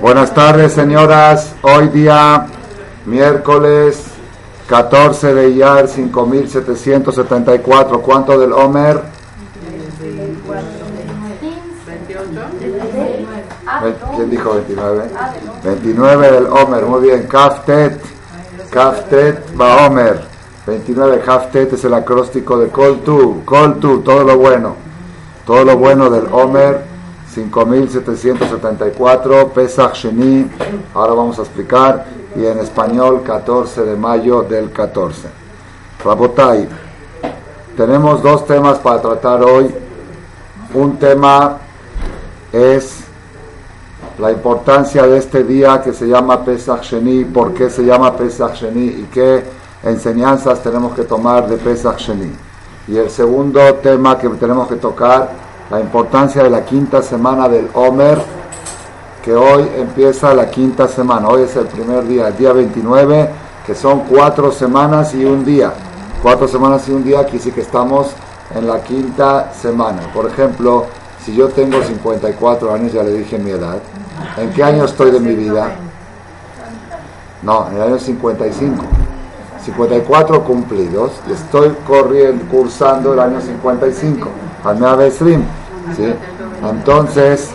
Buenas tardes, señoras. Hoy día, miércoles 14 de Iyar, 5774. ¿Cuánto del Homer? ¿Quién dijo 29? 29 del Homer. Muy bien. Kaftet. Kaftet va Homer. 29. Kaftet es el acróstico de Koltu. Koltu, todo lo bueno. Todo lo bueno del Homer. 5774, Pesach Sheni, ahora vamos a explicar, y en español 14 de mayo del 14. Rabotai, tenemos dos temas para tratar hoy. Un tema es la importancia de este día que se llama Pesach Sheni, por qué se llama Pesach Sheni y qué enseñanzas tenemos que tomar de Pesach Sheni. Y el segundo tema que tenemos que tocar la importancia de la quinta semana del Omer, que hoy empieza la quinta semana. Hoy es el primer día, el día 29, que son cuatro semanas y un día. Cuatro semanas y un día, aquí sí que estamos en la quinta semana. Por ejemplo, si yo tengo 54 años, ya le dije mi edad, ¿en qué año estoy de mi vida? No, en el año 55. 54 cumplidos estoy corriendo, cursando el año 55. Al Slim. ¿Sí? Entonces,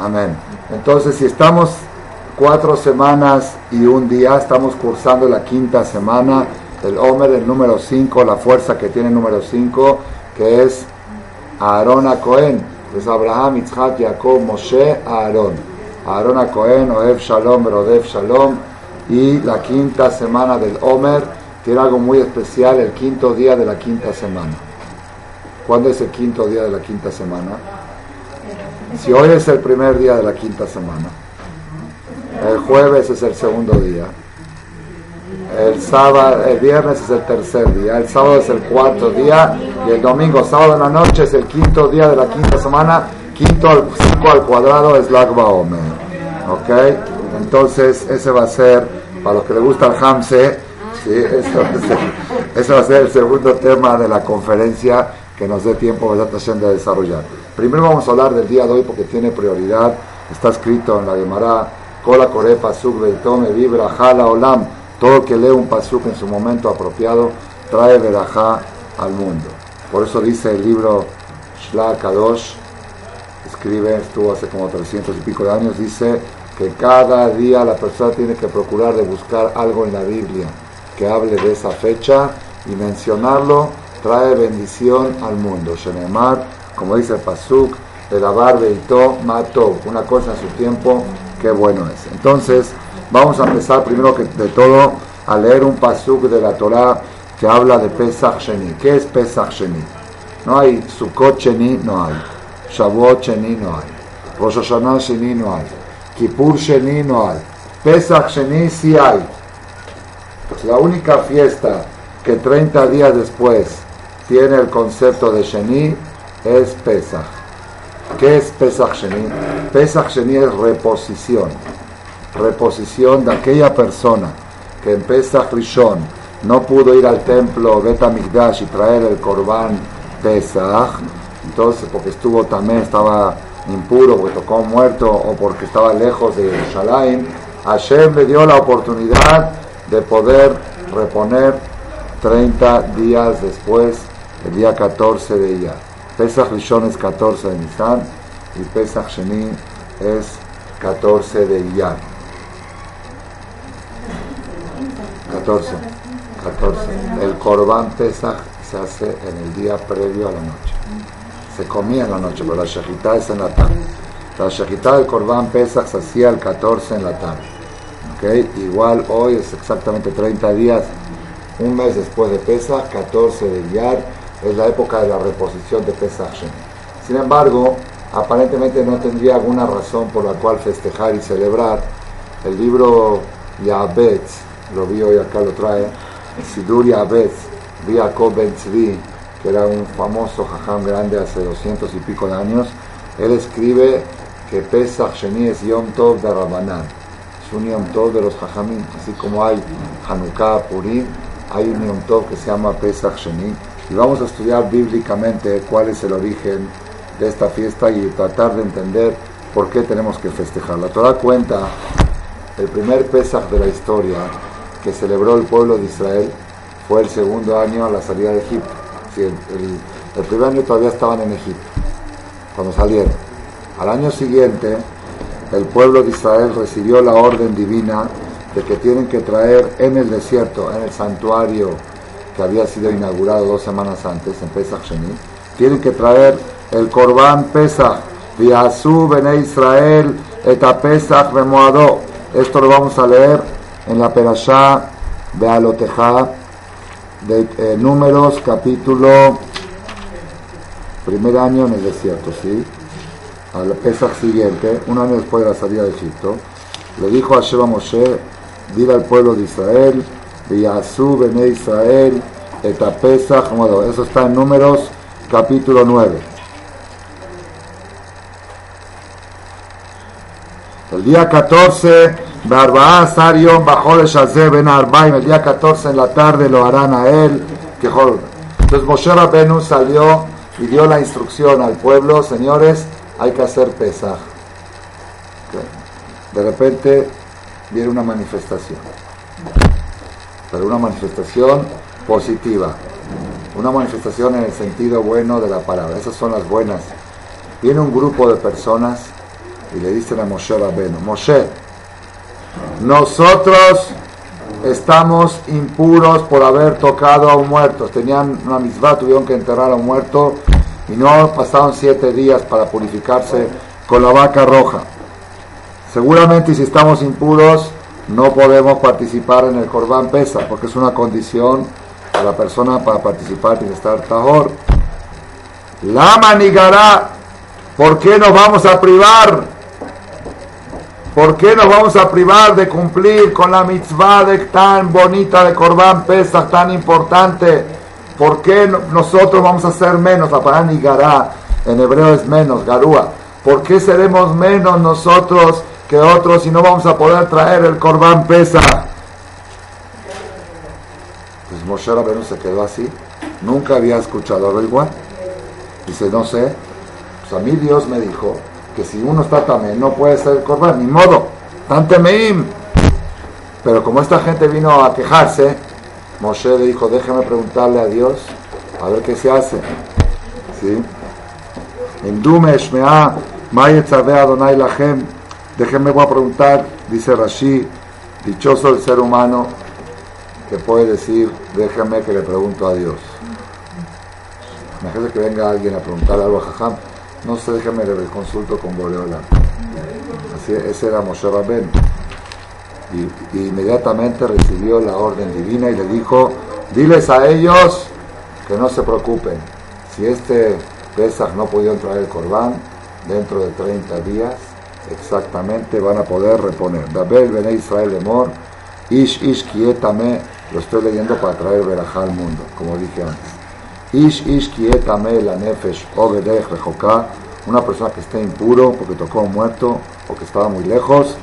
amén. Entonces, si estamos cuatro semanas y un día, estamos cursando la quinta semana, el Homer, el número 5, la fuerza que tiene el número 5, que es Aarón a Cohen, es Abraham, Yitzhak, Jacob, Moshe, Aarón. Aarón a Cohen, Oev Shalom, Rodev Shalom, y la quinta semana del Homer tiene algo muy especial, el quinto día de la quinta semana. ¿Cuándo es el quinto día de la quinta semana? Si hoy es el primer día de la quinta semana, el jueves es el segundo día, el sábado, el viernes es el tercer día, el sábado es el cuarto día y el domingo, sábado en la noche es el quinto día de la quinta semana, quinto al cinco al cuadrado es Lagba Omer. ¿Ok? Entonces ese va a ser, para los que les gusta el Hamse, ¿sí? ese va a ser el segundo tema de la conferencia que nos dé tiempo de desarrollar. Primero vamos a hablar del día de hoy porque tiene prioridad. Está escrito en la Gemara, Kola Kore Pasuk tome Vibra Jala Olam. Todo que lee un Pasuk en su momento apropiado trae verajá al mundo. Por eso dice el libro Shla Kadosh, escribe, estuvo hace como 300 y pico de años, dice que cada día la persona tiene que procurar de buscar algo en la Biblia que hable de esa fecha y mencionarlo trae bendición al mundo. Shenemar, como dice el Pasuk, de la Beito Mato, una cosa en su tiempo, qué bueno es. Entonces, vamos a empezar primero que de todo a leer un Pasuk de la Torah que habla de Pesach Sheni. ¿Qué es Pesach Sheni? No hay Sukkot Sheni, no hay. Shavuot Sheni, no hay. Rosh Hashanah Sheni, no hay. Kippur Sheni, no hay. Pesach Sheni sí hay. Pues la única fiesta que 30 días después tiene el concepto de Sheni es Pesach. ¿Qué es Pesach Sheni? Pesach Sheni es reposición. Reposición de aquella persona que en Pesach Rishon no pudo ir al templo Betamigdash y traer el Korban Pesach, entonces porque estuvo también, estaba impuro, porque tocó muerto o porque estaba lejos de Yerushalayim, Hashem le dio la oportunidad de poder reponer 30 días después el día 14 de ella. Pesach Rishon es 14 de Nisan y Pesach Sheni es 14 de Iyar. 14, 14. El Korban Pesach se hace en el día previo a la noche. Se comía en la noche, pero la Shechita es en la tarde. La Shechita del Korban Pesach se hacía el 14 en la tarde. ¿Okay? Igual hoy es exactamente 30 días, un mes después de Pesach, 14 de Iyar es la época de la reposición de Pesach Sin embargo, aparentemente no tendría alguna razón por la cual festejar y celebrar. El libro Yabetz, lo vi hoy acá lo trae, Sidur Yabetz, Jacob Ben Tzvi, que era un famoso jajam grande hace doscientos y pico de años, él escribe que Pesach Sheni es Yom Tov de Rabanan, es un Yom Tov de los jajamim, así como hay Hanukkah, Purim, hay un Yom Tov que se llama Pesach Sheni, y vamos a estudiar bíblicamente cuál es el origen de esta fiesta y tratar de entender ¿por qué tenemos que festejar? La Torah cuenta el primer Pesach de la historia que celebró el pueblo de Israel fue el segundo año a la salida de Egipto. el, primer año todavía estaban en Egipto, cuando salieron. Al año siguiente, el pueblo de Israel recibió la orden divina de que tienen que traer en el desierto, en el santuario que había sido inaugurado dos semanas antes, en Pesach Sheni, tienen que traer el Corban Pesach, Viazú Bene Israel, Eta Pesach Remoadó, esto lo vamos a leer en la Perashá de Alotejá de eh, Números, capítulo primer año en el desierto, ¿sí? Al Pesach siguiente, un año después de la salida de Egipto, le dijo a Sheba Moshe, dile al pueblo de Israel, Viyazú Bene Israel, Eta Pesach, eso está en Números, capítulo 9. El día 14, Barbaá Sarion bajó de Ben Arbaim, el día 14 en la tarde lo harán a él. Que Entonces Moshe Rabenu salió y dio la instrucción al pueblo, señores, hay que hacer Pesaj. De repente viene una manifestación, pero una manifestación positiva, una manifestación en el sentido bueno de la palabra, esas son las buenas. Viene un grupo de personas y le dicen a Moshe Rabenu, Moshe, nosotros estamos impuros por haber tocado a un muerto. Tenían una misma, tuvieron que enterrar a un muerto y no pasaron siete días para purificarse con la vaca roja. Seguramente si estamos impuros no podemos participar en el Corbán Pesa porque es una condición de la persona para participar tiene estar tajor. La manigará, ¿por qué nos vamos a privar? ¿Por qué nos vamos a privar de cumplir con la mitzvah de tan bonita de Corbán Pesach, tan importante? ¿Por qué nosotros vamos a ser menos? La y Gará en hebreo es menos, Garúa. ¿Por qué seremos menos nosotros que otros y no vamos a poder traer el Corbán Pesach? Pues Moshe Rabbeinu se quedó así. Nunca había escuchado algo igual. Dice, no sé. Pues a mí Dios me dijo que si uno está también no puede ser corban, ni modo, tan temeim. Pero como esta gente vino a quejarse, Moshe le dijo, déjeme preguntarle a Dios a ver qué se hace. ¿Sí? Shmea, Adonai. Déjenme voy a preguntar, dice Rashi, dichoso el ser humano que puede decir, déjame que le pregunto a Dios. Imagínate que venga alguien a preguntarle algo a Jajam no sé, déjame le consulto con Boreola. Así, ese era Moshe Rabben. Y, inmediatamente recibió la orden divina y le dijo, diles a ellos que no se preocupen. Si este Pesach no pudieron traer el Corbán, dentro de 30 días exactamente van a poder reponer. Dabel Bene Israel Emor, Ish Ish Kietame, lo estoy leyendo para traer verajá al mundo, como dije antes. Ish ish kietame la nefesh obedech rejoká, una persona que esté impuro porque tocó a un muerto o que estaba muy lejos.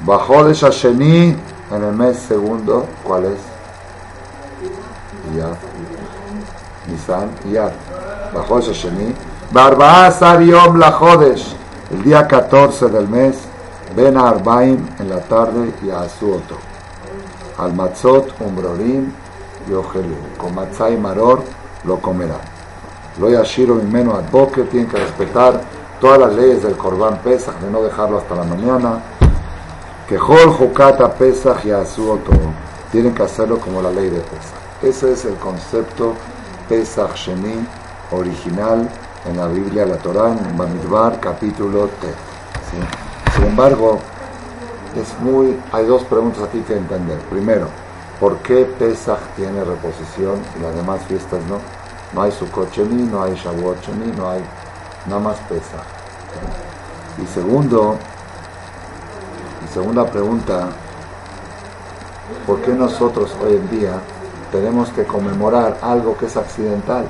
Bajó de Shasheni en el mes segundo, ¿cuál es? Yad. Nisan, Yad. Bajó de Shasheni. Barbaazar Yom la Jodesh, el día 14 del mes, ven a Arbaim en la tarde y a Azuoto. Al Matzot, Umbrorim y Ojelu. Con Matzai Maror lo comerá. Lo yashiro menos ad boque, tienen que respetar todas las leyes del Corbán Pesach, de no dejarlo hasta la mañana. Que Jol Jukata Pesach y Azuoto, tienen que hacerlo como la ley de Pesach. Ese es el concepto Pesach Sheni original en la Biblia, la Torah, en Bamidbar, capítulo T. Sin embargo, es muy, hay dos preguntas aquí que entender. Primero, ¿Por qué Pesach tiene reposición y las demás fiestas no? No hay Sukkot no hay Shavuot no hay nada más Pesach. Y segundo, y segunda pregunta, ¿por qué nosotros hoy en día tenemos que conmemorar algo que es accidental?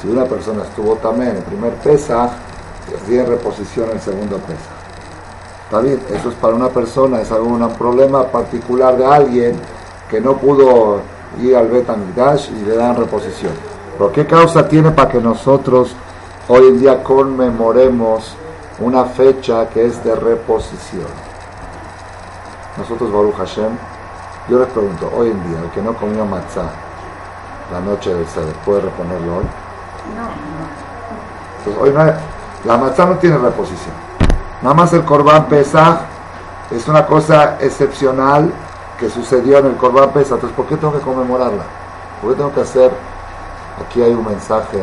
Si una persona estuvo también en primer Pesach, tiene reposición en segundo Pesach. Está bien, eso es para una persona, es algún problema particular de alguien que no pudo ir al Betamidash y le dan reposición. Pero ¿qué causa tiene para que nosotros hoy en día conmemoremos una fecha que es de reposición. Nosotros, Baruch Hashem, yo les pregunto, hoy en día, el que no comió matzah la noche del Seder, ¿puede reponerlo hoy? Entonces, hoy no la matzah no tiene reposición. Nada más el Corban Pesach es una cosa excepcional que sucedió en el Corban Pesach. Entonces, ¿por qué tengo que conmemorarla? ¿Por qué tengo que hacer? Aquí hay un mensaje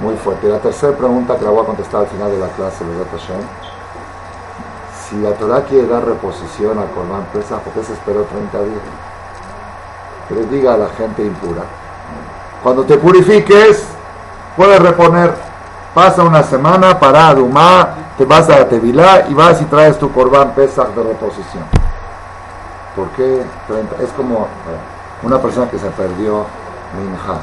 muy fuerte. La tercera pregunta que la voy a contestar al final de la clase, de Hashem. Si la Torah quiere dar reposición al Corban Pesach, ¿por qué se esperó 30 días? Que les diga a la gente impura. Cuando te purifiques, puedes reponer. Pasa una semana para Adumá, te vas a Tevilá y vas y traes tu Corban Pesach de reposición. ¿Por qué 30? Es como una persona que se perdió Minha.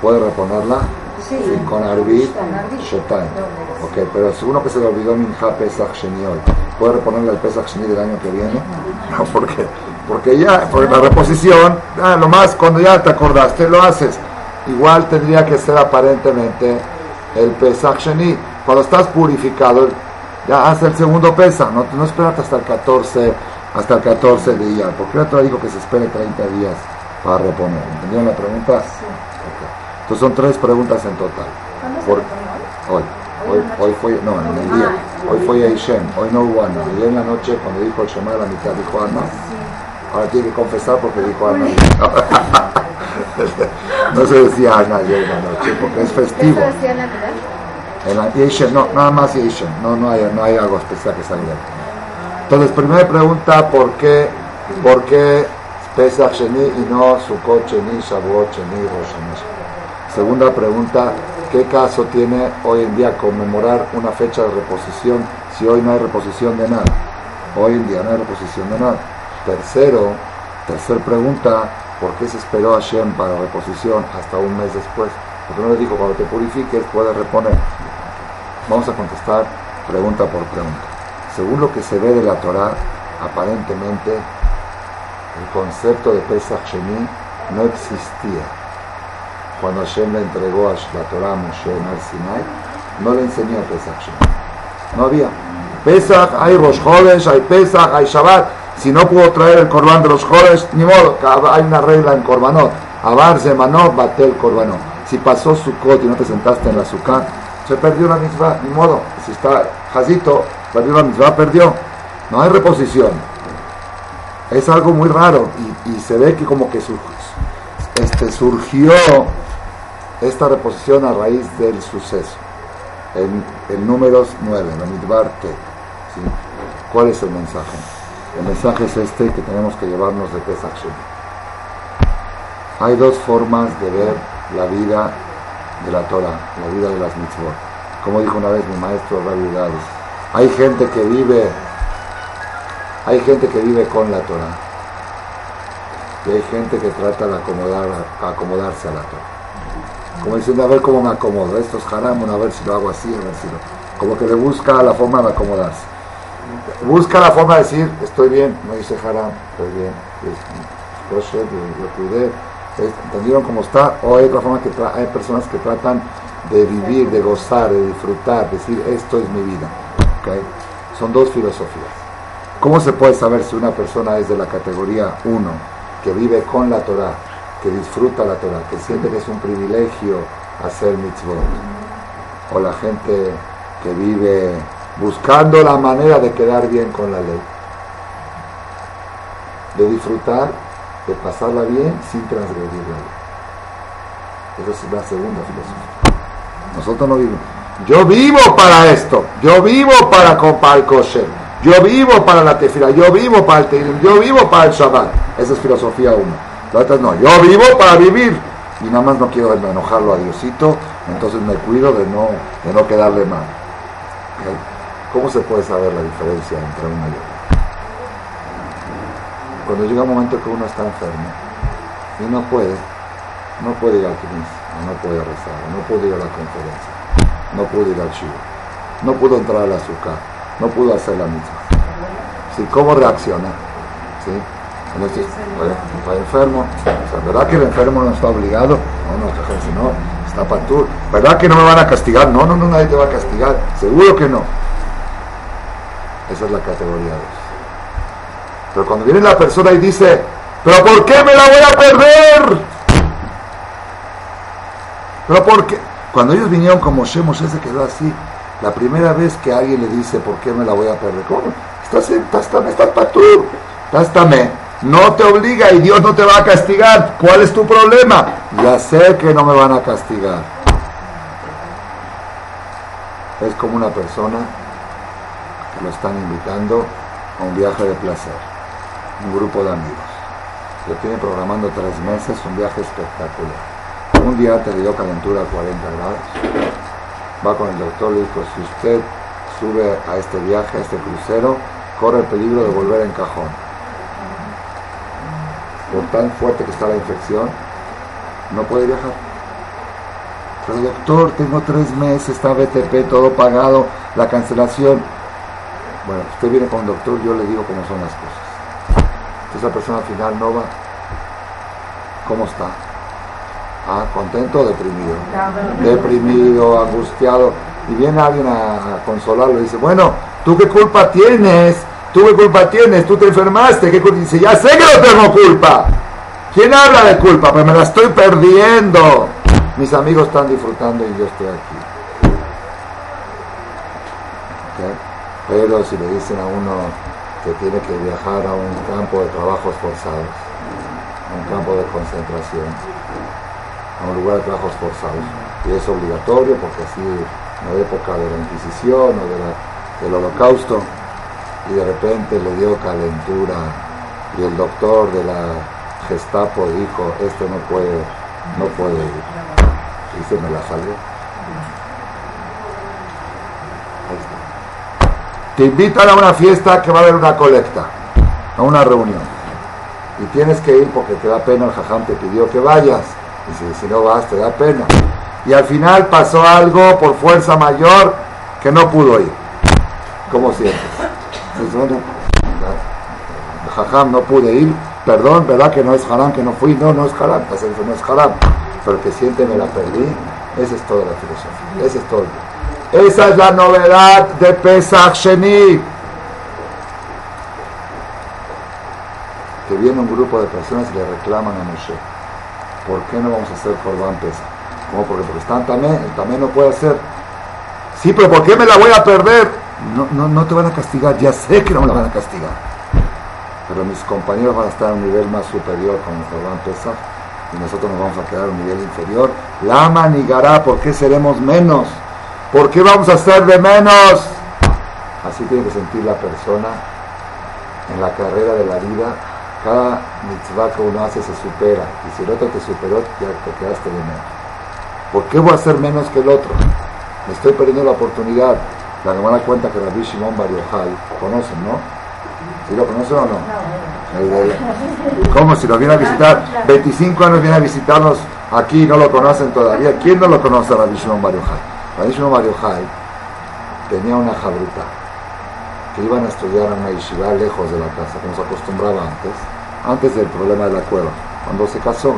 ¿Puede reponerla? Sí. Con Arbit, Shotain. Ok, pero si uno que se le olvidó Minha Pesach Sheni hoy, ¿puede reponerle el Pesach Sheni del año que viene? No, ¿por qué? Porque ya, porque la reposición, ah, lo más, cuando ya te acordaste, lo haces. Igual tendría que ser aparentemente el Pesach Sheni. Cuando estás purificado, ya hace el segundo Pesach, no, no esperas hasta el 14, hasta el 14 de día. porque otro dijo que se espere 30 días para reponer? ¿Entendieron la pregunta? Sí. Entonces son tres preguntas en total. Por, hoy. Hoy, hoy fue, no, en el día. Hoy fue Aishem, hoy no hubo Ana. Y en la noche, cuando dijo el Shema, la mitad dijo Ana. Ahora tiene que confesar porque dijo Ana. no se decía Ana ayer en la noche porque es festivo. En la no, nada más Yeshem, no, no, hay, no hay algo especial que salga. Entonces, primera pregunta, ¿por qué, por qué Pesach Sheni y no Sukkot Sheni, Shavuot Sheni, Rosh Segunda pregunta, ¿qué caso tiene hoy en día conmemorar una fecha de reposición si hoy no hay reposición de nada? Hoy en día no hay reposición de nada. Tercero, tercera pregunta, ¿por qué se esperó a Shem para reposición hasta un mes después? Porque no le dijo, cuando te purifiques puedes reponer. Vamos a contestar pregunta por pregunta. Según lo que se ve de la Torah, aparentemente el concepto de Pesach Sheni no existía. Cuando Hashem le entregó a la Torah a Moshe en el Sinai, no le enseñó Pesach Sheni. No había. Pesach, hay Rosh Chodesh, hay Pesach, hay Shabbat. Si no puedo traer el corbán de los Chodesh, ni modo, hay una regla en Corbanot. Abar Zemanot, Batel Corbanot. Si pasó Sukkot y no te sentaste en la Sukkot, se perdió la misma, ni modo. Si está Jazito, perdió la misma, perdió. No hay reposición. Es algo muy raro y, se ve que como que este, surgió esta reposición a raíz del suceso. En, números 9, la Midbar ¿Cuál es el mensaje? El mensaje es este que tenemos que llevarnos de Pesach Hay dos formas de ver la vida de la Torah, la vida de las mitzvot. Como dijo una vez mi maestro Rabbi hay gente que vive, hay gente que vive con la Torah y hay gente que trata de acomodar, acomodarse a la Torah. Como diciendo, a ver cómo me acomodo, esto es a ver si lo hago así, a ver si lo... Como que le busca la forma de acomodarse. Busca la forma de decir, estoy bien, no dice haram, estoy bien, lo cuidé, ¿entendieron cómo está? O hay otra forma que hay personas que tratan de vivir, de gozar, de disfrutar, decir esto es mi vida. ¿okay? Son dos filosofías. ¿Cómo se puede saber si una persona es de la categoría 1, que vive con la Torah, que disfruta la Torah, que siente que es un privilegio hacer mitzvot? O la gente que vive buscando la manera de quedar bien con la ley, de disfrutar de pasarla bien sin transgredir la ley. Esa es la segunda filosofía. Nosotros no vivimos. Yo vivo para esto. Yo vivo para comprar kosher. Yo vivo para la tefila. Yo vivo para el teilim. Yo vivo para el Shabbat. Esa es filosofía uno. La otra no. Yo vivo para vivir. Y nada más no quiero enojarlo a Diosito. Entonces me cuido de no, de no quedarle mal. ¿Cómo se puede saber la diferencia entre uno y otro? cuando llega un momento que uno está enfermo y no puede, no puede ir al crisis, no puede rezar, no puede ir a la conferencia, no puede ir al chivo, no pudo entrar al azúcar, no pudo hacer la misma. ¿Sí? ¿Cómo reacciona? ¿Sí? está enfermo. ¿Verdad que el enfermo no está obligado? No, no, no, está para tú. ¿Verdad que no me van a castigar? No, no, no, nadie te va a castigar. Seguro que no. Esa es la categoría 2. Pero cuando viene la persona y dice, ¿pero por qué me la voy a perder? ¿Pero por qué? Cuando ellos vinieron como Moshe, Moshe se quedó así. La primera vez que alguien le dice, ¿por qué me la voy a perder? ¿Cómo? Estás, estás, estás para tú. Estás no te obliga y Dios no te va a castigar. ¿Cuál es tu problema? Ya sé que no me van a castigar. Es como una persona lo están invitando a un viaje de placer, un grupo de amigos. Lo tiene programando tres meses, un viaje espectacular. Un día te dio calentura a 40 grados. Va con el doctor le dijo, si usted sube a este viaje, a este crucero, corre el peligro de volver en cajón por tan fuerte que está la infección, no puede viajar. Pero doctor, tengo tres meses, está BTP, todo pagado, la cancelación. Bueno, usted viene con el doctor, yo le digo cómo son las cosas. Entonces persona al final no va. ¿Cómo está? Ah, contento o deprimido. Deprimido, angustiado. Y viene alguien a consolarlo y dice, bueno, ¿tú qué culpa tienes? ¿Tú qué culpa tienes? ¿Tú te enfermaste? ¿Qué culpa? Dice, ya sé que no tengo culpa. ¿Quién habla de culpa? Pues me la estoy perdiendo. Mis amigos están disfrutando y yo estoy aquí. Pero si le dicen a uno que tiene que viajar a un campo de trabajos forzados, a un campo de concentración, a un lugar de trabajos forzados, y es obligatorio porque así en la época de la Inquisición o del holocausto, y de repente le dio calentura y el doctor de la Gestapo dijo, esto no puede, no puede ir. Y se me la salió. Te invitan a una fiesta que va a haber una colecta, a una reunión. Y tienes que ir porque te da pena, el jajam te pidió que vayas. Y si, no vas, te da pena. Y al final pasó algo por fuerza mayor que no pudo ir. ¿Cómo sientes? jajam, no pude ir, perdón, ¿verdad que no es haram, que no fui? No, no es haram, no es haram, pero que siente me la perdí, esa es toda la filosofía, esa es todo. Esa es la novedad de Pesach Sheni. Que viene un grupo de personas y le reclaman a Moshe, ¿por qué no vamos a hacer Corban Pesach? ¿Cómo? Porque, porque están también, también no puede hacer. Sí, pero ¿por qué me la voy a perder? no, no, no te van a castigar, ya sé que no me la van a castigar. Pero mis compañeros van a estar a un nivel más superior con nuestro gran Pesach y nosotros nos vamos a quedar a un nivel inferior. La manigará, ¿por qué seremos menos? ¿Por qué vamos a ser de menos? Así tiene que sentir la persona en la carrera de la vida. Cada mitzvah que uno hace se supera. Y si el otro te superó, ya te quedaste de menos. ¿Por qué voy a ser menos que el otro? Me estoy perdiendo la oportunidad. La da cuenta que Rabbi Shimon Bar conocen, ¿no? ¿Sí lo conocen o no? ¿Cómo si lo viene a visitar? 25 años viene a visitarnos aquí y no lo conocen todavía. ¿Quién no lo conoce a Rabbi Shimon Bar? Shimon Bar Yochai tenía una jabruta que iban a estudiar en una yeshiva lejos de la casa, como se acostumbraba antes, antes del problema de la cueva. Cuando se casó,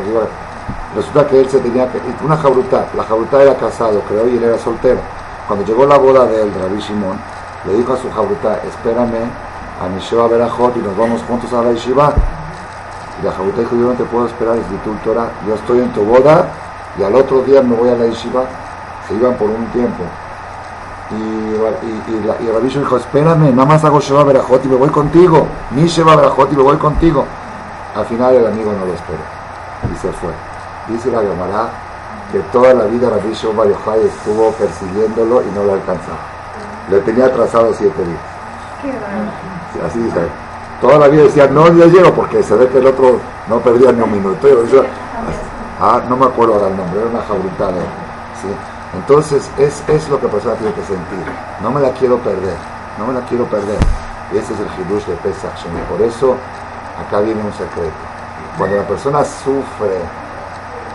resulta que él se tenía que... Una jabruta, la jabruta era casado, creo, y él era soltero cuando llegó la boda de él, Rabbi Shimon, le dijo a su jabuta, espérame a mi Sheba Berajot y nos vamos juntos a la Yeshiva. Y la jabuta dijo, yo no te puedo esperar, es mi Torah, yo estoy en tu boda y al otro día me voy a la Yeshiva. Se iban por un tiempo. Y, y, y, dijo, espérame, nada más hago Sheba Berajot y me voy contigo. Mi Sheba Berajot y me voy contigo. Al final el amigo no lo esperó y se fue. Dice la Gemara, que toda la vida Shimon Yochai estuvo persiguiéndolo y no lo alcanzaba. Le tenía atrasado siete días. así dice. Toda la vida decía, no, ya llego, porque se ve que el otro no perdía ni un minuto. ah, no me acuerdo ahora el nombre, era una jabrutada. ¿sí? Entonces, es, es lo que la persona tiene que sentir. No me la quiero perder, no me la quiero perder. Y ese es el hidush de Pesach. Y por eso, acá viene un secreto. Cuando la persona sufre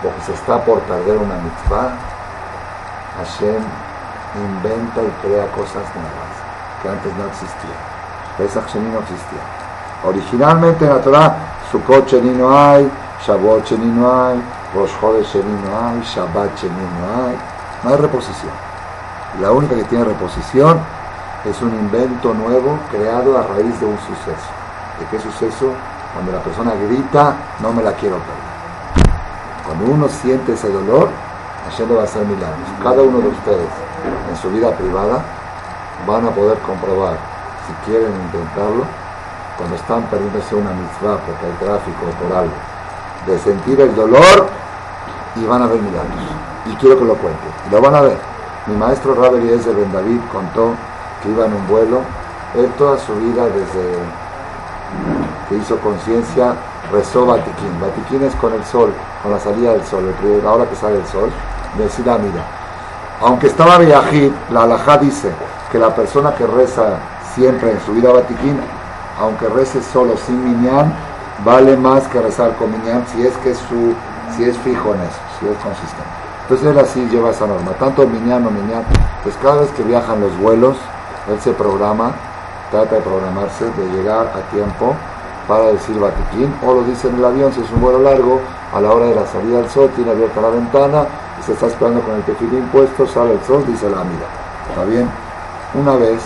porque se está por perder una mitzvah, Hashem inventa y crea cosas nuevas que antes no existían. Pesach Sheni no existía. Originalmente en la Torah, Sukkot Sheni no hay, Shavuot Sheni no hay, Rosh Chodesh Sheni no hay, Shabbat Sheni no hay. No hay reposición. La única que tiene reposición es un invento nuevo creado a raíz de un suceso. ¿De qué suceso? Cuando la persona grita, no me la quiero perder. Cuando uno siente ese dolor, Hashem le va a hacer milagros. Cada uno de ustedes, en su vida privada, van a poder comprobar, si quieren intentarlo, cuando están perdiéndose una mitzvah porque hay tráfico o por algo, de sentir el dolor y van a ver milagros. Y quiero que lo cuente. Lo van a ver. Mi maestro Rabbi de Ben David contó que iba en un vuelo. Él toda su vida, desde que hizo conciencia, rezó Batiquín. Batiquín es con el sol, con la salida del sol, la hora que sale el sol. Decir, ah, mira, aunque estaba viajid, la alajá dice que la persona que reza siempre en su vida Batiquín, aunque rece solo sin minyan, vale más que rezar con minyan si es que su, si es fijo en eso, si es consistente. Entonces él así lleva esa norma, tanto minyan o minyan. Pues cada vez que viajan los vuelos, él se programa, trata de programarse, de llegar a tiempo para decir Batiquín, o lo dice en el avión, si es un vuelo largo, a la hora de la salida del sol, tiene abierta la ventana, y se está esperando con el tefilín impuesto, sale el sol, dice la mira. ¿Está bien? Una vez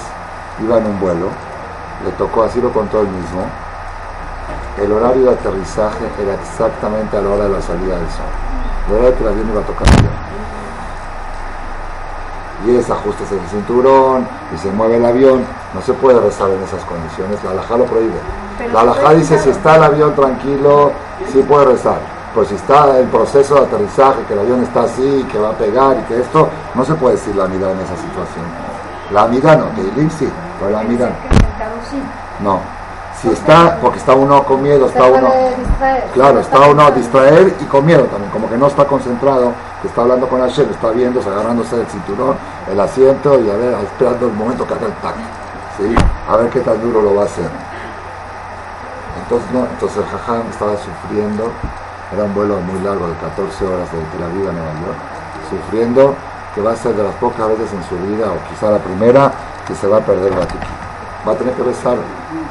iba en un vuelo, le tocó, así lo contó él mismo, el horario de aterrizaje era exactamente a la hora de la salida del sol. La hora de que el avión iba a tocar y es ajustes el cinturón y se mueve el avión, no se puede rezar en esas condiciones, la alajá lo prohíbe. la alajá dice si está el avión tranquilo, sí puede rezar, pero si está el proceso de aterrizaje, que el avión está así, que va a pegar y que esto, no se puede decir la mirada en esa situación. La mirada no, de sí, pero la mirada no. Si está, porque está uno con miedo, está uno. Claro, está uno a distraer y con miedo también, como que no está concentrado, que está hablando con Hashem, está viendo, agarrándose del cinturón, el asiento y a ver, esperando el momento que haga el tac, ¿sí? A ver qué tan duro lo va a hacer. Entonces, no, entonces el jajam estaba sufriendo, era un vuelo muy largo de 14 horas de Tel Aviv a Nueva York, sufriendo que va a ser de las pocas veces en su vida, o quizá la primera, que se va a perder Vaticano va a tener que rezar,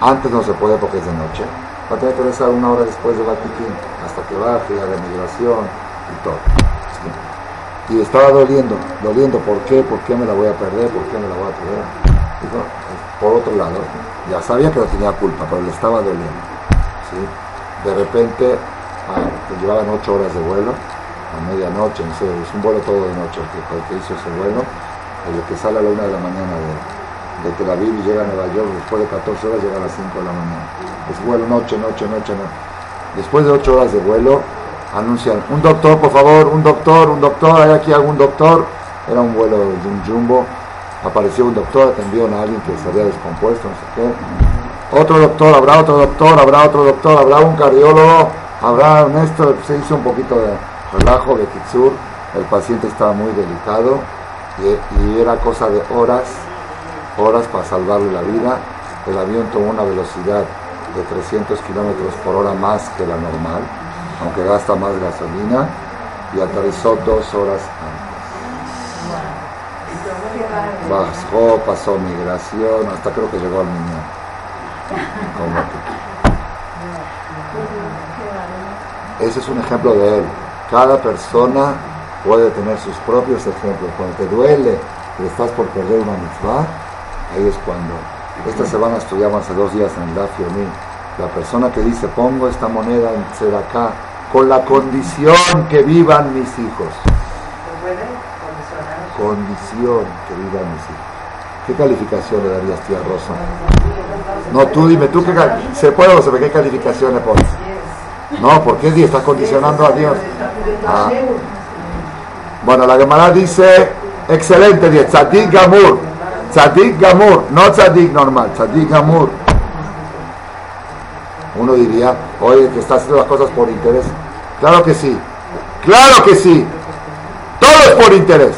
antes no se puede porque es de noche, va a tener que rezar una hora después de Batiquín, hasta que baje a la migración y todo. Y estaba doliendo, doliendo, ¿por qué? ¿Por qué me la voy a perder? ¿Por qué me la voy a perder? Dijo, por otro lado, ya sabía que no tenía culpa, pero le estaba doliendo. De repente, ah, llevaban ocho horas de vuelo, a medianoche, no sé, es un vuelo todo de noche el que, el que hizo ese vuelo, el que sale a la una de la mañana de, de Tel Aviv y llega a Nueva York, después de 14 horas llega a las 5 de la mañana. Es vuelo noche, noche, noche, noche. Después de 8 horas de vuelo, anuncian, un doctor, por favor, un doctor, un doctor, hay aquí algún doctor. Era un vuelo de un jumbo, apareció un doctor, atendieron a alguien que se había descompuesto, no sé qué. Otro doctor, habrá otro doctor, habrá otro doctor, habrá un cardiólogo, habrá un esto, se hizo un poquito de relajo de Kitsur, el paciente estaba muy delicado y era cosa de horas horas para salvarle la vida. El avión tomó una velocidad de 300 kilómetros por hora más que la normal, aunque gasta más gasolina, y aterrizó dos horas antes. Bajó, pasó migración, hasta creo que llegó al niño. Ese es un ejemplo de él. Cada persona puede tener sus propios ejemplos. Cuando te duele que estás por perder una mitzvah, Ahí es cuando. Esta semana estudiamos hace dos días en el Daf La persona que dice, pongo esta moneda en acá con la condición que vivan mis hijos. Condición que vivan mis hijos. ¿Qué calificación le darías, tía Rosa? No, tú dime, ¿tú qué ¿Se puede o se ve qué calificación le pones? No, ¿por qué estás condicionando a Dios? Ah. Bueno, la Gemara dice, excelente 10, Tzadik Gamur. Tzadik Gamur, no Tzadik normal, Tzadik Gamur. Uno diría, oye, que está haciendo las cosas por interés. Claro que sí, claro que sí. Todo es por interés.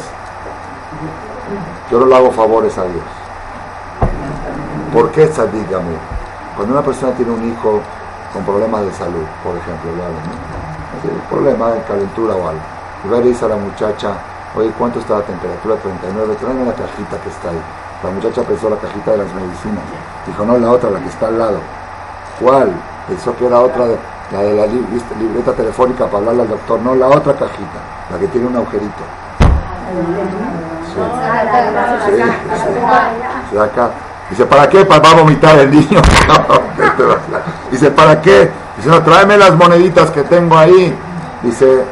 Yo no le hago favores a Dios. ¿Por qué Tzadik Gamur? Cuando una persona tiene un hijo con problemas de salud, por ejemplo, ¿no? problema de calentura o algo, y va a dice a la muchacha, oye, ¿cuánto está la temperatura? 39, tráeme la cajita que está ahí. La muchacha pensó la cajita de las medicinas. Dijo, no, la otra, la que está al lado. ¿Cuál? Pensó que era otra, la de la libreta telefónica para hablarle al doctor. No, la otra cajita, la que tiene un agujerito. Sí. acá. Dice, ¿para qué? Para va a vomitar el niño. Dice, ¿para qué? Dice, no, tráeme las moneditas que tengo ahí. Dice,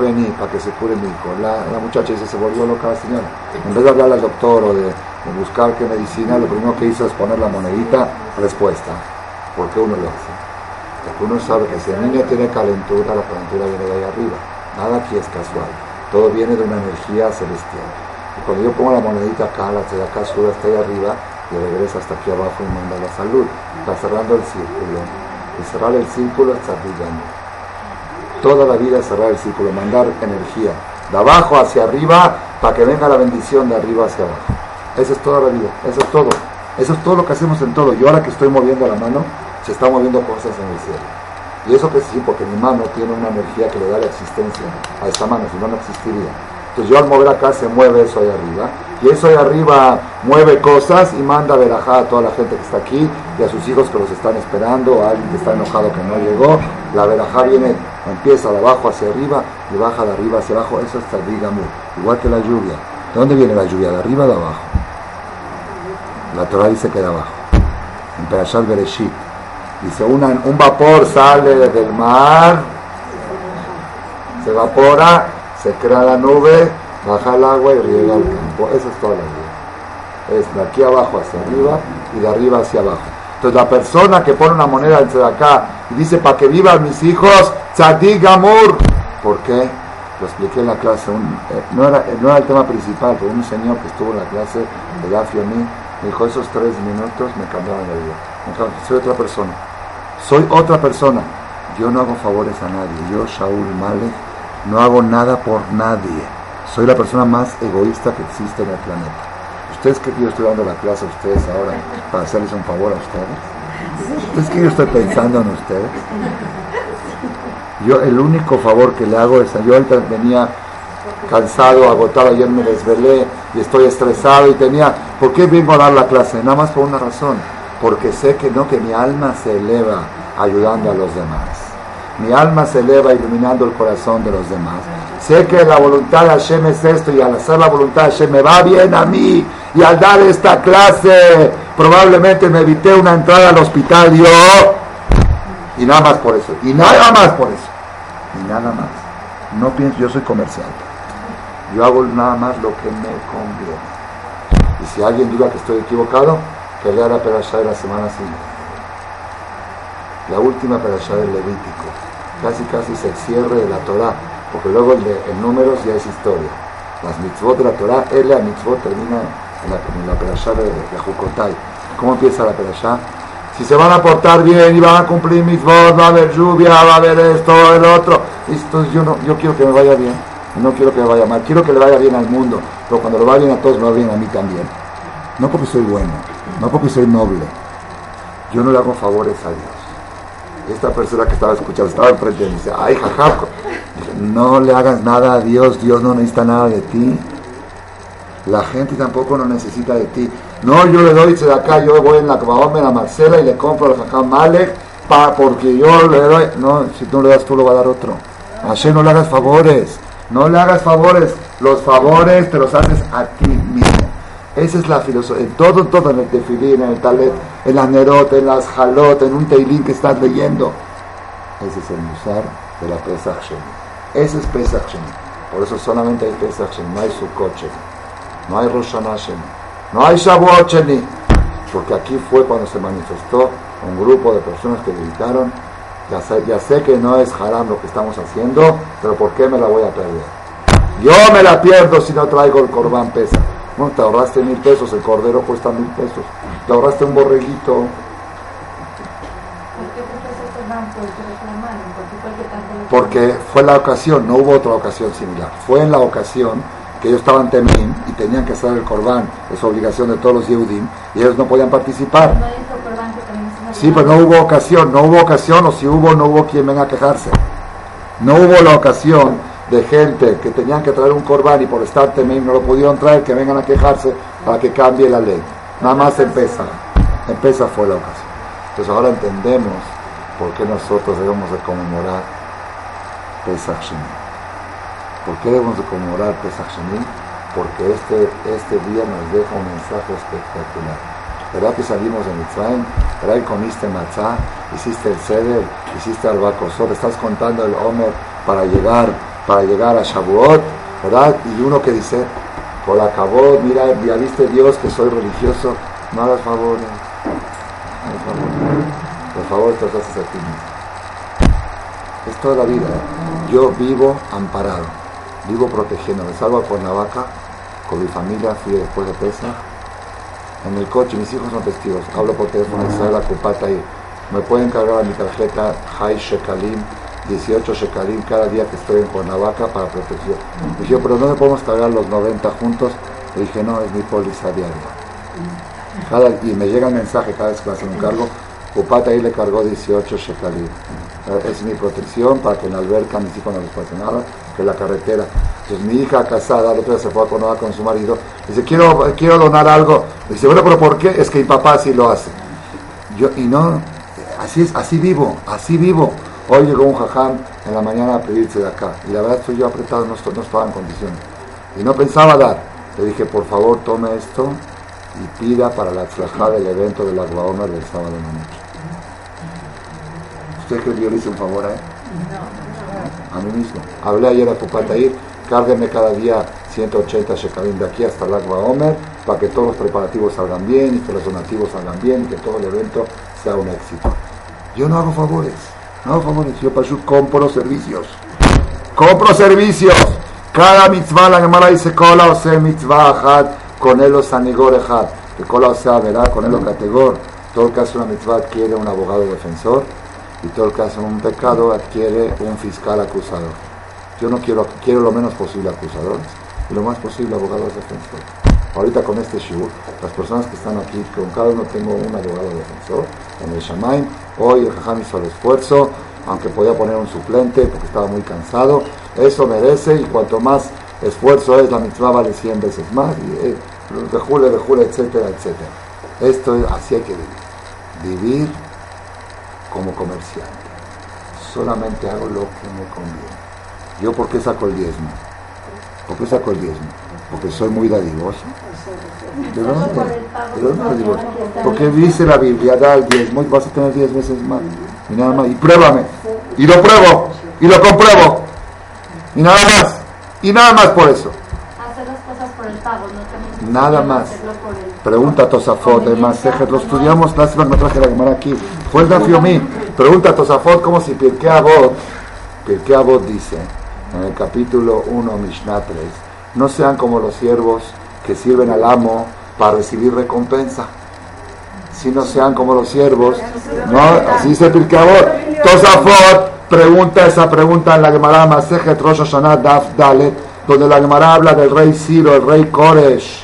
vení para que se cure mi hijo. La, muchacha dice, se volvió loca la señora. En vez de hablar al doctor o de, buscar qué medicina, lo primero que hizo es poner la monedita, respuesta. ¿Por qué uno lo hace? Porque uno sabe que si el niño tiene calentura, la calentura viene de ahí arriba. Nada aquí es casual. Todo viene de una energía celestial. Y cuando yo pongo la monedita acá, la de acá sube hasta ahí arriba y regresa hasta aquí abajo y manda la salud. Está cerrando el círculo. Y cerrar el círculo está brillando. Toda la vida cerrar el círculo, mandar energía de abajo hacia arriba para que venga la bendición de arriba hacia abajo. Esa es toda la vida, eso es todo. Eso es todo lo que hacemos en todo. Yo ahora que estoy moviendo la mano, se está moviendo cosas en el cielo. Y eso que sí, porque mi mano tiene una energía que le da la existencia a esa mano, si no, no existiría. Entonces yo al mover acá se mueve eso ahí arriba. Y eso ahí arriba mueve cosas y manda verajá a toda la gente que está aquí y a sus hijos que los están esperando, a alguien que está enojado que no llegó. La verajá viene, empieza de abajo hacia arriba y baja de arriba hacia abajo. Eso está, digamos, igual que la lluvia. ¿De dónde viene la lluvia? ¿De arriba o de abajo? La Torah dice que de abajo. En Perashat Bereshit. Dice, un vapor sale del mar, se evapora se crea la nube, baja el agua y riega el campo. Esa es toda la vida. Es de aquí abajo hacia arriba y de arriba hacia abajo. Entonces la persona que pone una moneda de acá y dice para que vivan mis hijos, tzadik amor. ¿Por qué? Lo expliqué en la clase. Eh, no, era, el tema principal, pero un señor que estuvo en la clase de la me dijo, esos tres minutos me cambiaron la vida. soy otra persona. Soy otra persona. Yo no hago favores a nadie. Yo, Shaul Malek, no hago nada por nadie. Soy la persona más egoísta que existe en el planeta. ¿Ustedes creen que yo estoy dando la clase a ustedes ahora para hacerles un favor a ustedes? ¿Ustedes que yo estoy pensando en ustedes? Yo el único favor que le hago es, yo ahorita venía cansado, agotado, ayer me desvelé y estoy estresado y tenía, ¿por qué vengo a dar la clase? Nada más por una razón, porque sé que no, que mi alma se eleva ayudando a los demás mi alma se eleva iluminando el corazón de los demás. Sé que la voluntad de Hashem es esto y al hacer la voluntad de Hashem me va bien a mí y al dar esta clase probablemente me evité una entrada al hospital y nada más por eso y nada más por eso y nada más. No pienso, yo soy comercial. Yo hago nada más lo que me conviene. Y si alguien diga que estoy equivocado, que lea la perashá de la semana siguiente. La última perashá del Levítico casi casi es el cierre de la Torah, porque luego el, de, números ya es historia. Las mitzvot de la Torah, la mitzvot termina en la, perashá de, de Jukotai. ¿Cómo empieza la perashá? Si se van a portar bien y van a cumplir mitzvot, va a haber lluvia, va a haber esto, el otro. Entonces yo, no, yo quiero que me vaya bien, no quiero que me vaya mal, quiero que le vaya bien al mundo, pero cuando lo vaya bien a todos, me va bien a mí también. No porque soy bueno, no porque soy noble. Yo no le hago favores a Dios esta persona que estaba escuchando estaba enfrente y dice, ay, jajajo, no le hagas nada a Dios, Dios no necesita nada de ti. La gente tampoco no necesita de ti. No, yo le doy de acá, yo voy en la me la Marcela y le compro al jajam Malek pa, porque yo le doy. No, si tú le das, tú lo va a dar otro. Así no le hagas favores. No le hagas favores. Los favores te los haces a ti mismo. Esa es la filosofía. Todo, todo, en el tefilín, en el talet, en la nerot, en las jalot, en un teilín que estás leyendo. Ese es el musar de la Pesach. Ese es Pesach. Por eso solamente hay Pesach no hay Sukkot Sheni, no hay Rosh no hay Shavuot. Porque aquí fue cuando se manifestó un grupo de personas que gritaron, ya sé, ya sé que no es haram lo que estamos haciendo, pero ¿por qué me la voy a perder? Yo me la pierdo si no traigo el Corban Pesach. No, te ahorraste mil pesos, el cordero cuesta mil pesos. Te ahorraste un borreguito. Porque fue la ocasión, no hubo otra ocasión similar. Fue en la ocasión que ellos estaban temín y tenían que hacer el corbán, es obligación de todos los Yehudim, y ellos no podían participar. Sí, pero no hubo ocasión, no hubo ocasión, o si hubo, no hubo quien venga a quejarse. No hubo la ocasión de gente que tenían que traer un corbán y por estar temiendo no lo pudieron traer, que vengan a quejarse para que cambie la ley. Nada más empieza. Empieza fue la ocasión. Entonces ahora entendemos por qué nosotros debemos de conmemorar Pesach Sheni. ¿Por qué debemos de conmemorar Pesach porque este, este día nos deja un mensaje espectacular. ¿Verdad que salimos de Mitzrayim? ¿Verdad que comiste matzah? ¿Hiciste el ceder? ¿Hiciste el bacosor? ¿Estás contando el Homer para llegar, para llegar a Shavuot? ¿Verdad? Y uno que dice, por acabó, mira, ya viste Dios que soy religioso, no hagas favores. Por favor, te haces a ti mismo. Es toda la vida. Yo vivo amparado, vivo protegiéndome. Salgo a Cuernavaca con mi familia, fui después de Pesach. En el coche, mis hijos son testigos. Hablo por teléfono, sale la cupata y me pueden cargar a mi tarjeta High Shekalim 18 shekalim cada día que estoy en Cuernavaca para protección. Dije, pero no me podemos cargar los 90 juntos. Le dije, no, es mi póliza diaria. Cada, y me llega el mensaje cada vez que hacen un cargo, Upata ahí le cargó 18 shekalim. Es mi protección para que en alberca mis hijos no les pase nada, que la carretera. Entonces mi hija casada, la otra se fue a Cuernavaca con su marido, dice, quiero, quiero donar algo. Dice, bueno, pero ¿por qué? Es que mi papá sí lo hace. Yo, y no, así es, así vivo, así vivo. Hoy llegó un jajam en la mañana a pedirse de acá. Y la verdad estoy yo apretado, no, no estaba en condiciones. Y no pensaba dar. Le dije, por favor, tome esto y pida para la tzlajá del evento de la Guaona del sábado la noche. ¿Usted que yo le hice un favor a él? A mí mismo. Hablé ayer a Pupatair, cárguenme cada día 180 shekalim de aquí hasta el agua Omer para que todos los preparativos salgan bien y que los donativos salgan bien y que todo el evento sea un éxito. Yo no hago favores. No, favores, yo para compro servicios. Compro servicios. Cada mitzvah, la Gemara dice, cola o sea mitzvah con él o sanigor. Que cola o sea, verá, con él o categor. Todo el hace una mitzvah adquiere un abogado defensor y todo el hace un pecado adquiere un fiscal acusador. Yo no quiero, quiero lo menos posible acusadores y lo más posible abogados defensores. Ahorita con este shiur, las personas que están aquí, con cada uno tengo un abogado defensor en el Shamaim, Hoy el Jajam hizo el esfuerzo, aunque podía poner un suplente porque estaba muy cansado. Eso merece y cuanto más esfuerzo es, la mitzvah vale 100 veces más. Y, eh, de de etcétera, etcétera. Esto es, así hay que vivir. Vivir como comerciante. Solamente hago lo que me conviene. ¿Yo por qué saco el diezmo? ¿Por qué saco el diezmo? Porque soy muy dadivoso. ¿De dónde? ¿De dónde Porque dice la Biblia, da el diezmo y vas a tener diez veces más. Y nada más. Y pruébame. Y lo pruebo. Y lo compruebo. Y nada más. Y nada más por eso. Hacer las cosas por el pago, no Nada más. Pregunta Tosafot, además, lo estudiamos, lástima que no traje la cámara aquí. Fue el mí. Pregunta Tosafot como si Pirkei Avot, Pirkei Avot dice, en el capítulo 1, Mishnah 3, no sean como los siervos que sirven al amo para recibir recompensa. Si no sean como los siervos, no, así dice Pirkeabot. Tosafot pregunta esa pregunta en la Gemara Masejet Rosh Hashanah Daf Dalet, donde la Gemara habla del rey Ciro, el rey Koresh,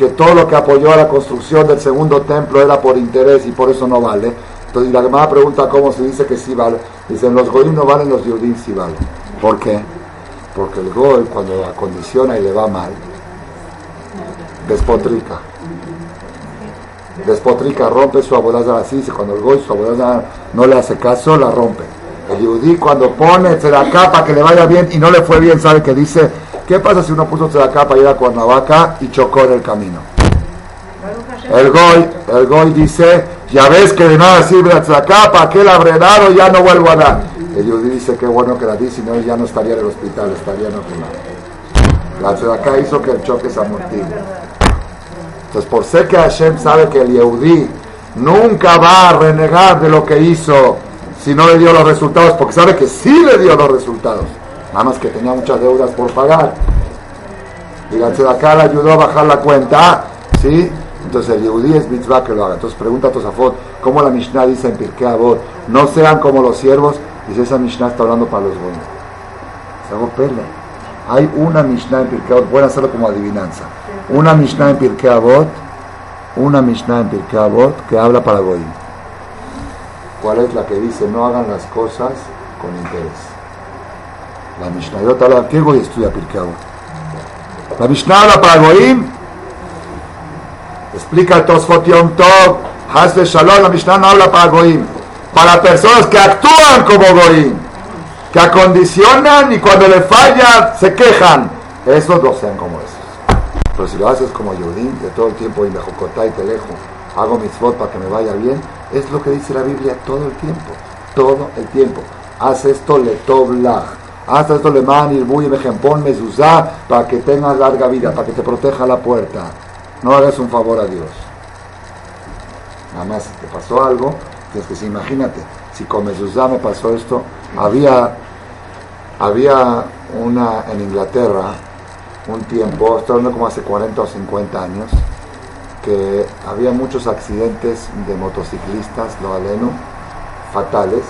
que todo lo que apoyó a la construcción del segundo templo era por interés y por eso no vale. Entonces la Gemara pregunta cómo se dice que sí vale. Dicen los goyim no valen, los yudim sí valen. ¿Por qué? Porque el gol cuando acondiciona y le va mal, despotrica. Despotrica, rompe su abodazar así, cuando el goy su abodazar no le hace caso, la rompe. El yudí cuando pone la capa que le vaya bien y no le fue bien, sabe que dice, ¿qué pasa si uno puso la capa y ir a Cuernavaca y chocó en el camino? El goy, el goy dice, ya ves que de nada sirve la capa, que la habré dado, ya no vuelvo a dar. El yudí dice, qué bueno que la di, si no ya no estaría en el hospital, estaría en otro lado. La acá hizo que el choque se amortigue. Entonces, por ser que Hashem sabe que el Yehudí nunca va a renegar de lo que hizo si no le dio los resultados, porque sabe que sí le dio los resultados, nada más que tenía muchas deudas por pagar. Y la Tzedaká le ayudó a bajar la cuenta, ¿sí? Entonces el Yehudí es mitzvah que lo haga. Entonces pregunta a Tosafot, ¿cómo la Mishnah dice en Pirkei Avot, no sean como los siervos? Dice, esa Mishnah está hablando para los buenos. Se hago pele. Hay una Mishnah en Pirkei Avot, pueden hacerlo como adivinanza una Mishnah en Pirkei Avot, una Mishnah en Pirkei Avot que habla para Goim. ¿Cuál es la que dice no hagan las cosas con interés? La Mishnah de habla, ¿qué Goy estudia Pirkei? La Mishnah habla para Goim, explica Tosfot Yom Tov, Hasbe Shalom, la Mishnah no habla para Goim, para personas que actúan como Goim, que acondicionan y cuando le fallan se quejan. Esos no sean como esos. Pero si lo haces como Yudín, de todo el tiempo, y mejocotá y te lejo, hago mitzvot para que me vaya bien, es lo que dice la Biblia todo el tiempo, todo el tiempo. Haz esto le haz esto le man y me mezuzá para que tengas larga vida, para que te proteja la puerta. No hagas un favor a Dios. Nada más te pasó algo, tienes que decir, imagínate, si con mezuzá me pasó esto, había, había una en Inglaterra, un tiempo, estoy hablando como hace 40 o 50 años, que había muchos accidentes de motociclistas, lo aleno, fatales.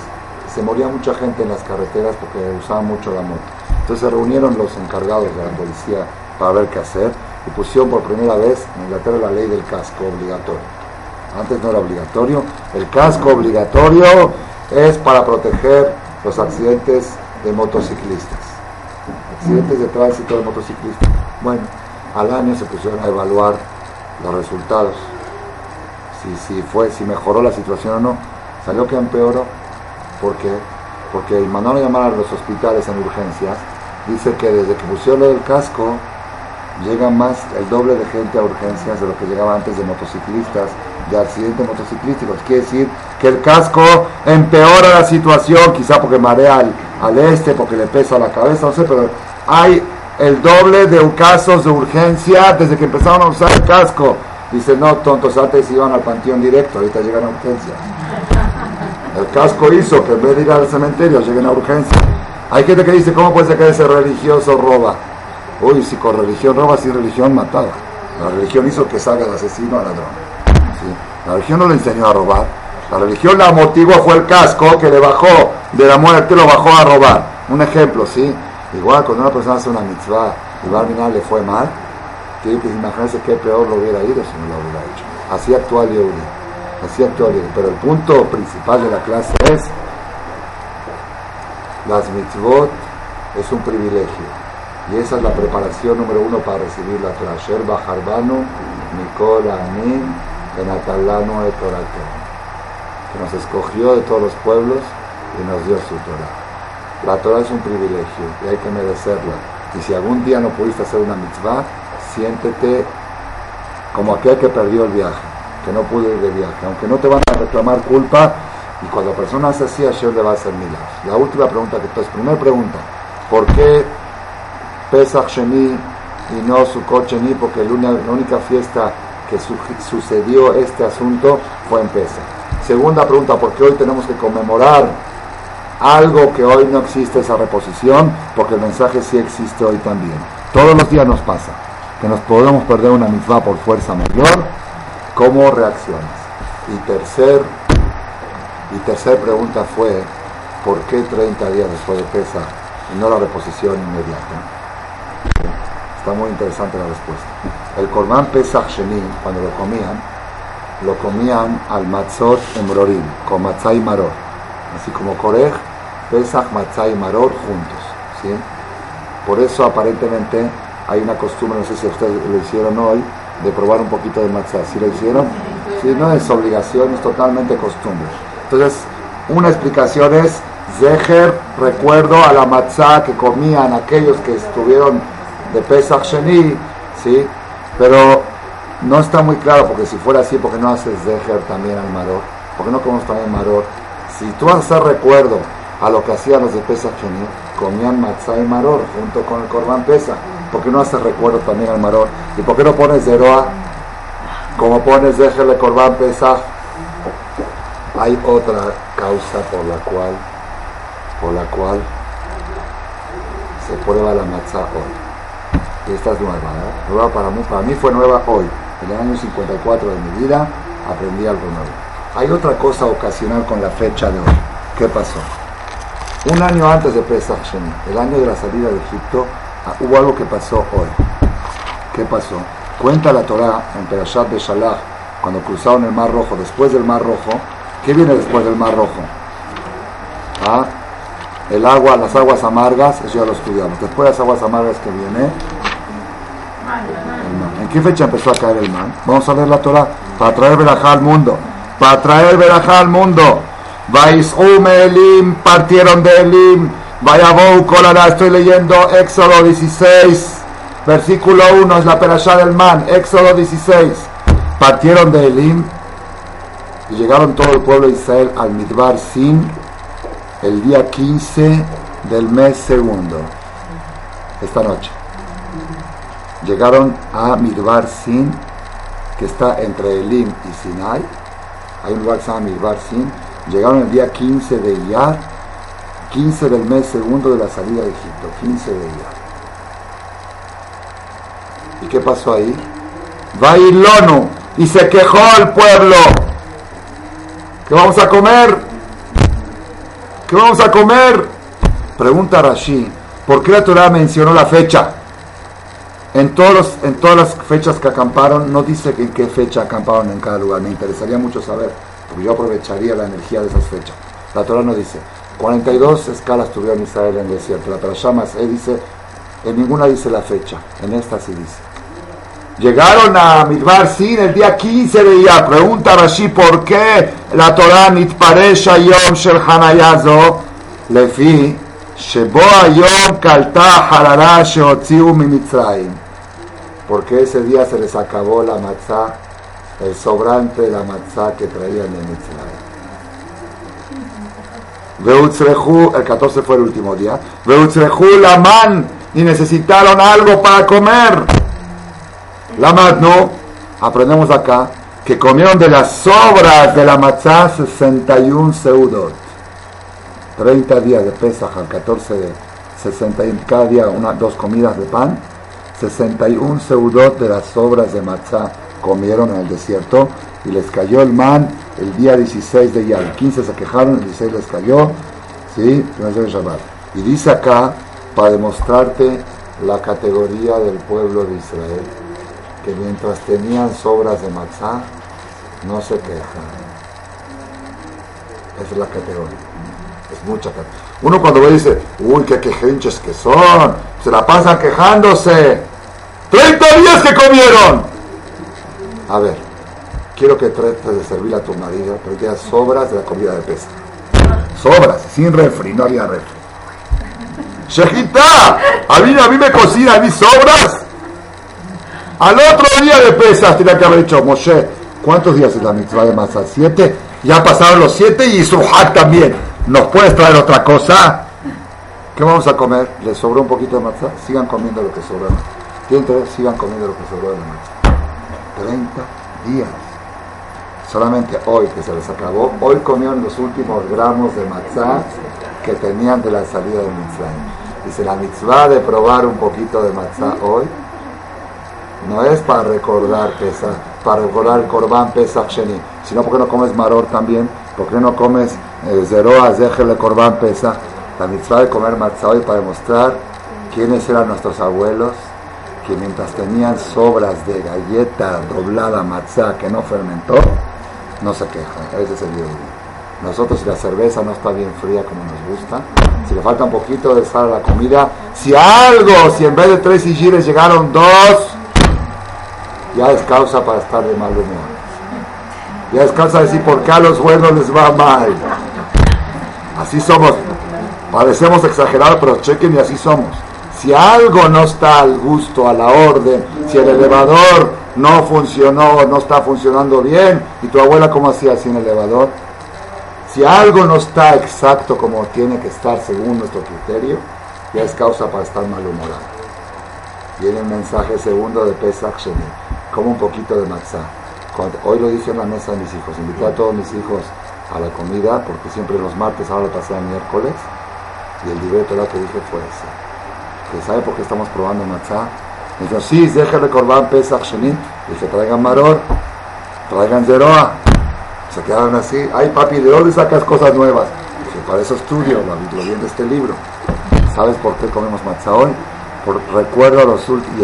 Se moría mucha gente en las carreteras porque usaban mucho la moto. Entonces se reunieron los encargados de la policía para ver qué hacer y pusieron por primera vez en Inglaterra la ley del casco obligatorio. Antes no era obligatorio. El casco obligatorio es para proteger los accidentes de motociclistas. Accidentes de tránsito de motociclistas. Bueno, al año se pusieron a evaluar los resultados, si, si, fue, si mejoró la situación o no, salió que empeoró. ¿Por qué? Porque el mandó a llamar a los hospitales en urgencias, dice que desde que pusieron lo del casco, llega más el doble de gente a urgencias de lo que llegaba antes de motociclistas, de accidentes motociclísticos. Quiere decir que el casco empeora la situación, quizá porque marea al, al este, porque le pesa la cabeza, no sé, pero hay el doble de casos de urgencia desde que empezaron a usar el casco. Dice, no, tontos, antes iban al panteón directo, ahorita llegan a urgencia. El casco hizo que en vez de ir al cementerio lleguen a urgencia. Hay gente que dice, ¿cómo puede ser que ese religioso roba? Uy, si con religión roba, sin religión mataba. La religión hizo que salga el asesino a ladrón. La religión no le enseñó a robar. La religión la motivó fue el casco que le bajó de la muerte, lo bajó a robar. Un ejemplo, ¿sí? Igual cuando una persona hace una mitzvah y al le fue mal, que imaginarse qué peor lo hubiera ido si no lo hubiera hecho. Así actúa el Actúa el Pero el punto principal de la clase es las mitzvot es un privilegio. Y esa es la preparación número uno para recibir la Torah. Sher Bajarbanu, Mikol Anim, Benatalano Que nos escogió de todos los pueblos y nos dio su Torah. La Torah es un privilegio y hay que merecerla. Y si algún día no pudiste hacer una mitzvah, siéntete como aquel que perdió el viaje, que no pudo ir de viaje. Aunque no te van a reclamar culpa, y cuando la persona hace así, Hashem le va a hacer milagros. La última pregunta que entonces, primera pregunta, ¿por qué Pesach Sheni y no Sukkot Sheni? Porque la única fiesta que sucedió este asunto fue en Pesach. Segunda pregunta, ¿por qué hoy tenemos que conmemorar algo que hoy no existe esa reposición, porque el mensaje sí existe hoy también. Todos los días nos pasa que nos podemos perder una mitzvah por fuerza mayor, ¿cómo reaccionas? Y tercer, y tercer pregunta fue, ¿por qué 30 días después de pesa y no la reposición inmediata? Está muy interesante la respuesta. El Korban Pesach Sheni, cuando lo comían, lo comían al matzot emrorim, con matzah y maror, así como Korej Pesach, Matzah y Maror juntos. Por eso aparentemente hay una costumbre, no sé si ustedes lo hicieron hoy, de probar un poquito de matzah. ¿Sí lo hicieron? Sí, no es obligación, es totalmente costumbre. Entonces, una explicación es Zeher, recuerdo a la matzah que comían aquellos que estuvieron de Pesach Sheni, ¿sí? Pero no está muy claro, porque si fuera así, ¿por qué no haces Zeher también al Maror? ¿Por qué no comes también Maror? Si tú haces recuerdo a lo que hacían los de Pesach comían matzah y maror junto con el corbán pesa. ¿Por qué no hace recuerdo también al maror? ¿Y por qué no pones zeroa como pones déjele corbán pesa? Hay otra causa por la cual, por la cual se prueba la matzah hoy. Y esta es nueva, ¿eh? Nueva para mí, para mí fue nueva hoy. En el año 54 de mi vida aprendí algo nuevo. Hay otra cosa ocasional con la fecha de hoy. ¿Qué pasó? Un año antes de Pesach el año de la salida de Egipto, hubo algo que pasó hoy. ¿Qué pasó? Cuenta la Torah en Perashat de Shalach, cuando cruzaron el Mar Rojo, después del Mar Rojo, ¿qué viene después del Mar Rojo? ¿Ah? El agua, las aguas amargas, eso ya lo estudiamos. Después de las aguas amargas que viene, ¿En qué fecha empezó a caer el mar? Vamos a ver la Torah, para traer verajá al mundo. Para traer verajá al mundo. Vaisum Elim, partieron de Elim. Vayabou Kolara, estoy leyendo Éxodo 16. Versículo 1 es la perashá del man, Éxodo 16. Partieron de Elim y llegaron todo el pueblo de Israel al Midbar Sin el día 15 del mes segundo, esta noche. Llegaron a Midbar Sin, que está entre Elim y Sinai. Hay un lugar que se llama Midbar Sin. Llegaron el día 15 de Iyar, 15 del mes segundo de la salida de Egipto, 15 de Iyar. ¿Y qué pasó ahí? Bailono y se quejó el pueblo. ¿Qué vamos a comer? ¿Qué vamos a comer? Pregunta Rashi, ¿por qué la Torah mencionó la fecha? En, en todas las fechas que acamparon, no dice en qué fecha acamparon en cada lugar. Me interesaría mucho saber, porque yo aprovecharía la energía de esas fechas. La Torah no dice. 42 escalas tuvieron Israel en el desierto. La más él dice, en ninguna dice la fecha, en esta sí dice. Llegaron a Midbar Sin el día 15 de día. Pregunta Rashi por qué la Torah nitparesha yom shel hanayazo lefi shebo ayom kalta harara sheotziu. Porque ese día se les acabó la matzá, el sobrante de la matzá que traían de Mitzrayim. El 14 fue el último día. la man y necesitaron algo para comer. La no, aprendemos acá que comieron de las sobras de la matzá 61 seudot. 30 días de Pesach al 14 de 61, cada día una, dos comidas de pan. 61 seudot de las sobras de matzá comieron en el desierto y les cayó el man el día 16 de Yal. 15 se quejaron, el 16 les cayó, ¿sí? Y dice acá, para demostrarte la categoría del pueblo de Israel, que mientras tenían sobras de matzá, no se quejan. Esa es la categoría. Es mucha categoría. Uno cuando ve dice, uy, qué quejenches que son, se la pasan quejándose. 30 días que comieron. A ver, quiero que trates de servir a tu marido, pero que sobras de la comida de pesa. Sobras, sin refri, no había refri. Shejita, a mí, a mí me cocina a mí sobras. Al otro día de pesas tiene que haber dicho, Moshe, ¿cuántos días es la mitzvah de masa? ¿Siete? Ya pasaron los siete y Suhat también. ¿Nos puedes traer otra cosa? ¿Qué vamos a comer? ¿Les sobró un poquito de matzah? Sigan comiendo lo que sobró. ¿Tienen Sigan comiendo lo que sobró de la matzah. 30 días. Solamente hoy que se les acabó, hoy comieron los últimos gramos de matzah que tenían de la salida de mitzvah. Dice la mitzvah de probar un poquito de matzah hoy no es para recordar Pesach, para recordar el Corban Pesach Sheni, sino porque no comes Maror también, porque no comes eh, Zeroa Zehel Corban Pesach, la mitzvah de comer matzah hoy para demostrar quiénes eran nuestros abuelos, que mientras tenían sobras de galleta doblada matzah que no fermentó, no se quejan, ese es el día. Nosotros si la cerveza no está bien fría como nos gusta, si le falta un poquito de sal a la comida, si algo, si en vez de tres sigires llegaron dos, ya es causa para estar de mal humor. Ya es causa de decir por qué a los buenos les va mal. Así somos. Parecemos exagerados, pero chequen y así somos. Si algo no está al gusto, a la orden, si el elevador no funcionó, no está funcionando bien, y tu abuela cómo hacía el elevador, si algo no está exacto como tiene que estar según nuestro criterio, ya es causa para estar malhumorado. Viene el mensaje segundo de Pesach Sheni como un poquito de matzah. hoy lo dije en la mesa de mis hijos, invité a todos mis hijos a la comida, porque siempre los martes, ahora pasé a miércoles, y el libreto que dije fue ese. Sabe por qué estamos probando matzah. Dijo, sí, deje de corban Pesach Sheni. Dije, traigan maror, traigan zeroa. Se quedaron así. Ay, papi, ¿de dónde sacas cosas nuevas? Dije, para eso estudio, lo de este libro. ¿Sabes por qué comemos matzah hoy? Por recuerdo a los últimos,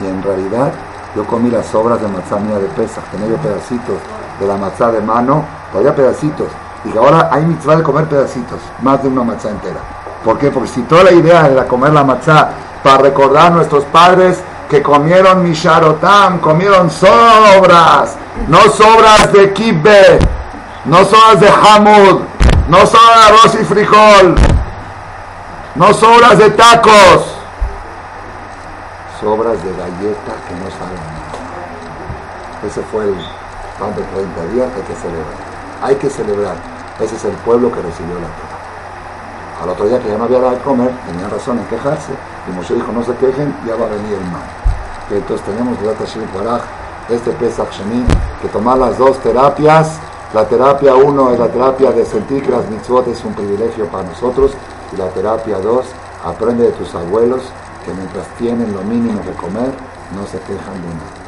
y en realidad yo comí las sobras de matzá mía de pesa, tenía yo pedacitos de la matzá de mano, todavía pedacitos. Y ahora hay mitzvah de comer pedacitos, más de una matzá entera. ¿Por qué? Porque si toda la idea era comer la matzá para recordar a nuestros padres que comieron misharotam, comieron sobras, no sobras de kibbe, no sobras de hamud, no sobras de arroz y frijol, no sobras de tacos, sobras de galleta que no saben. Ese fue el pan de 30 días, hay que celebrar. Hay que celebrar. Ese es el pueblo que recibió la Torah. Al otro día que ya no había nada de comer, tenían razón en quejarse. Y Moshe dijo, no se quejen, ya va a venir el mal. Entonces tenemos este Pesach Sheni, que tomar las dos terapias. La terapia uno es la terapia de sentir que las mitzvot es un privilegio para nosotros. Y la terapia dos, aprende de tus abuelos que mientras tienen lo mínimo de comer, no se quejan de nada.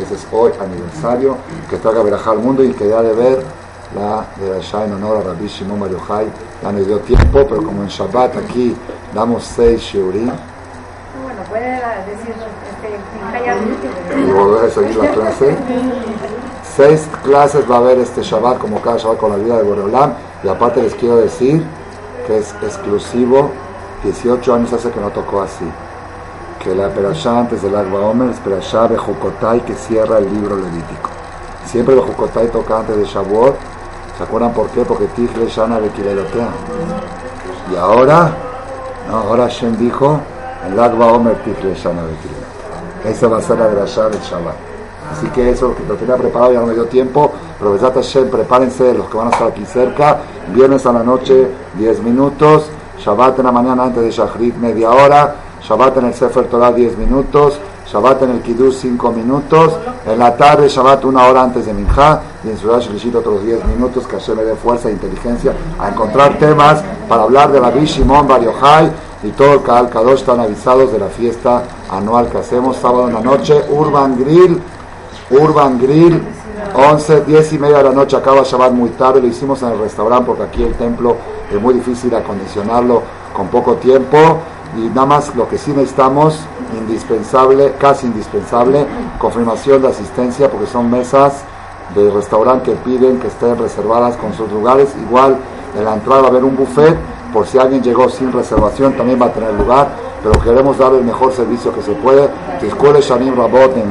Ese es hoy aniversario que traga verajar al mundo y que ya de ver la de la en honor a Rabbi Shimon Bar Ya nos dio tiempo, pero como en Shabbat aquí damos seis shiurim. Bueno, puede decir este, y volver a seguir la clase. Seis clases va a haber este Shabbat, como cada Shabbat con la vida de Boreolam. Y aparte les quiero decir que es exclusivo. 18 años hace que no tocó así que la Perashá antes del Agua Omer es Perashá de Jucotai que cierra el libro levítico. Siempre de Jucotai toca antes de Shavuot. ¿Se acuerdan por qué? Porque Tigre Shana de Kirelotea. Y ahora, ahora Shem dijo, el Agua Omer de Kirelotea. Esa va a ser la Perashá del Shabbat. Así que eso lo tenía preparado, ya no me dio tiempo. Pero Shem, prepárense los que van a estar aquí cerca. Viernes a la noche, 10 minutos. Shabbat en la mañana antes de Shachrit, media hora. Shabbat en el Sefer Torah 10 minutos, Shabbat en el Kiddush 5 minutos, en la tarde Shabbat una hora antes de Minjá y en Ciudad Shlishit otros 10 minutos que se me dé fuerza e inteligencia a encontrar temas para hablar de la Bishimon Bar Yochai y todo el Kaal Kadosh están avisados de la fiesta anual que hacemos sábado en la noche, Urban Grill, Urban Grill, 11, 10 y media de la noche acaba Shabbat muy tarde, lo hicimos en el restaurante porque aquí el templo es muy difícil acondicionarlo con poco tiempo y nada más lo que sí necesitamos, indispensable, casi indispensable, confirmación de asistencia porque son mesas de restaurante que piden que estén reservadas con sus lugares. Igual en la entrada va a haber un buffet, por si alguien llegó sin reservación también va a tener lugar, pero queremos dar el mejor servicio que se puede. Rabot en